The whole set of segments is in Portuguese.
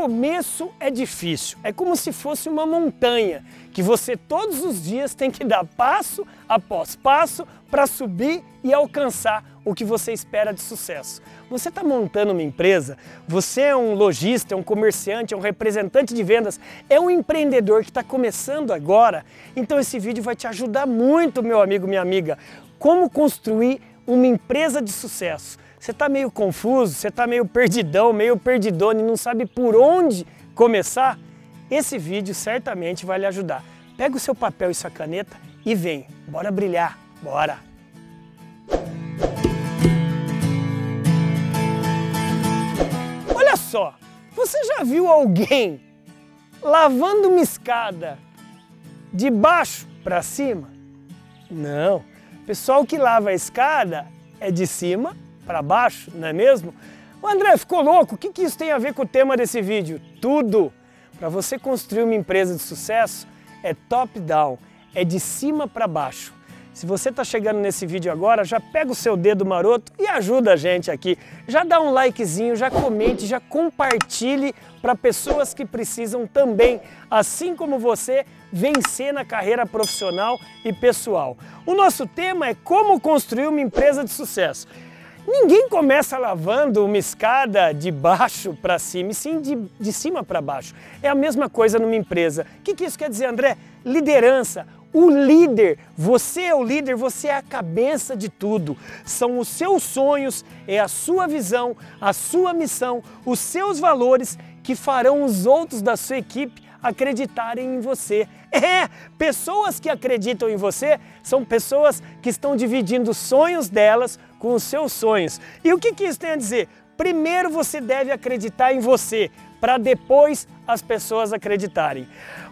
começo é difícil, é como se fosse uma montanha que você todos os dias tem que dar passo após passo para subir e alcançar o que você espera de sucesso. Você está montando uma empresa, você é um lojista, é um comerciante, é um representante de vendas, é um empreendedor que está começando agora, então esse vídeo vai te ajudar muito, meu amigo, minha amiga, como construir uma empresa de sucesso. Você está meio confuso, você está meio perdidão, meio perdidone, não sabe por onde começar? Esse vídeo certamente vai lhe ajudar. Pega o seu papel e sua caneta e vem. Bora brilhar, bora! Olha só, você já viu alguém lavando uma escada de baixo para cima? Não. O pessoal que lava a escada é de cima para baixo, não é mesmo? O André ficou louco, o que, que isso tem a ver com o tema desse vídeo? Tudo! Para você construir uma empresa de sucesso é top-down, é de cima para baixo. Se você está chegando nesse vídeo agora, já pega o seu dedo maroto e ajuda a gente aqui. Já dá um likezinho, já comente, já compartilhe para pessoas que precisam também, assim como você, vencer na carreira profissional e pessoal. O nosso tema é como construir uma empresa de sucesso. Ninguém começa lavando uma escada de baixo para cima, e sim de, de cima para baixo. É a mesma coisa numa empresa. O que, que isso quer dizer, André? Liderança. O líder, você é o líder, você é a cabeça de tudo. São os seus sonhos, é a sua visão, a sua missão, os seus valores que farão os outros da sua equipe acreditarem em você. É, pessoas que acreditam em você são pessoas que estão dividindo os sonhos delas com os seus sonhos. E o que, que isso tem a dizer? Primeiro você deve acreditar em você, para depois as pessoas acreditarem.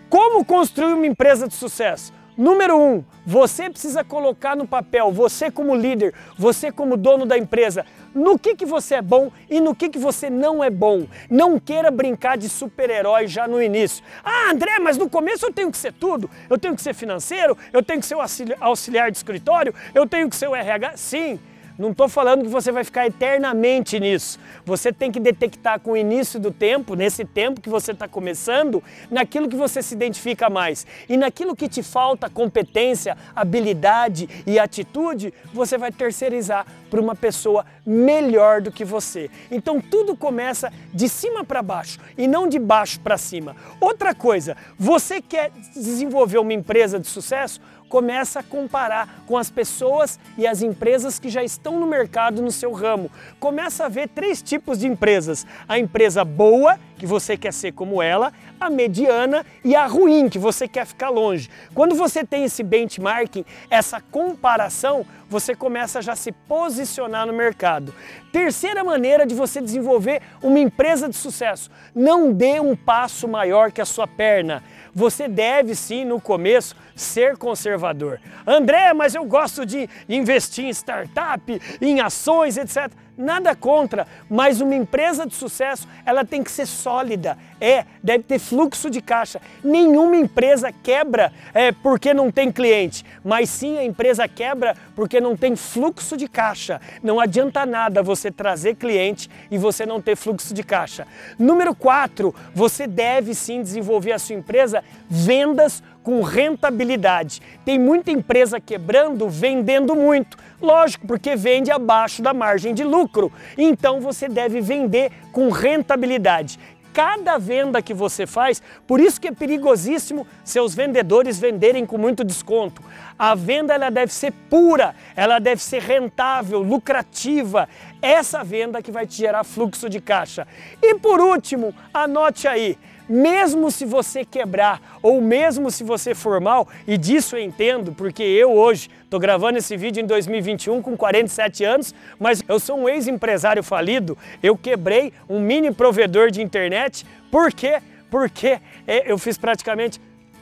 Como construir uma empresa de sucesso? Número um, você precisa colocar no papel, você como líder, você como dono da empresa, no que, que você é bom e no que, que você não é bom. Não queira brincar de super-herói já no início. Ah, André, mas no começo eu tenho que ser tudo. Eu tenho que ser financeiro, eu tenho que ser auxiliar de escritório, eu tenho que ser o RH. Sim, não estou falando que você vai ficar eternamente nisso. Você tem que detectar com o início do tempo, nesse tempo que você está começando, naquilo que você se identifica mais. E naquilo que te falta competência, habilidade e atitude, você vai terceirizar para uma pessoa melhor do que você. Então tudo começa de cima para baixo e não de baixo para cima. Outra coisa, você quer desenvolver uma empresa de sucesso? Começa a comparar com as pessoas e as empresas que já estão no mercado no seu ramo. Começa a ver três tipos de empresas: a empresa boa, que você quer ser como ela, a mediana e a ruim, que você quer ficar longe. Quando você tem esse benchmarking, essa comparação, você começa a já se posicionar no mercado. Terceira maneira de você desenvolver uma empresa de sucesso: não dê um passo maior que a sua perna. Você deve sim, no começo, ser conservador. André, mas eu gosto de investir em startup, em ações, etc. Nada contra, mas uma empresa de sucesso, ela tem que ser sólida. É, deve ter fluxo de caixa. Nenhuma empresa quebra é, porque não tem cliente, mas sim a empresa quebra porque não tem fluxo de caixa. Não adianta nada você trazer cliente e você não ter fluxo de caixa. Número 4, você deve sim desenvolver a sua empresa vendas com rentabilidade. Tem muita empresa quebrando, vendendo muito. Lógico, porque vende abaixo da margem de lucro. Então você deve vender com rentabilidade cada venda que você faz, por isso que é perigosíssimo seus vendedores venderem com muito desconto. A venda ela deve ser pura, ela deve ser rentável, lucrativa. Essa venda que vai te gerar fluxo de caixa. E por último, anote aí, mesmo se você quebrar ou mesmo se você for mal, e disso eu entendo, porque eu hoje estou gravando esse vídeo em 2021 com 47 anos, mas eu sou um ex-empresário falido, eu quebrei um mini provedor de internet, por quê? Porque é, eu fiz praticamente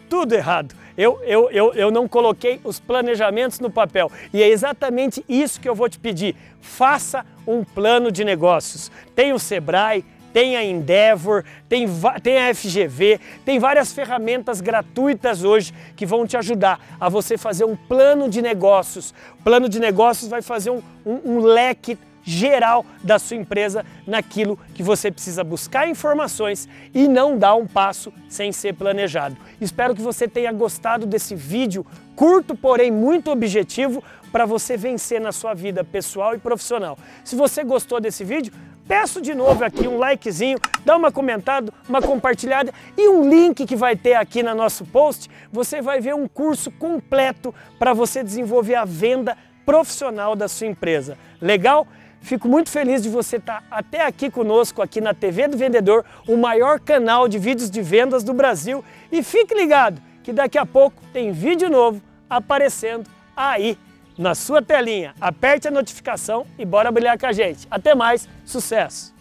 tudo errado. Eu, eu, eu, eu não coloquei os planejamentos no papel. E é exatamente isso que eu vou te pedir. Faça um plano de negócios. Tem o Sebrae, tem a Endeavor, tem, tem a FGV, tem várias ferramentas gratuitas hoje que vão te ajudar a você fazer um plano de negócios. Plano de negócios vai fazer um, um, um leque geral da sua empresa naquilo que você precisa buscar informações e não dar um passo sem ser planejado. Espero que você tenha gostado desse vídeo curto, porém muito objetivo para você vencer na sua vida pessoal e profissional. Se você gostou desse vídeo, peço de novo aqui um likezinho, dá uma comentada, uma compartilhada e um link que vai ter aqui no nosso post, você vai ver um curso completo para você desenvolver a venda profissional da sua empresa. Legal? Fico muito feliz de você estar até aqui conosco, aqui na TV do Vendedor, o maior canal de vídeos de vendas do Brasil. E fique ligado que daqui a pouco tem vídeo novo aparecendo aí na sua telinha. Aperte a notificação e bora brilhar com a gente. Até mais, sucesso!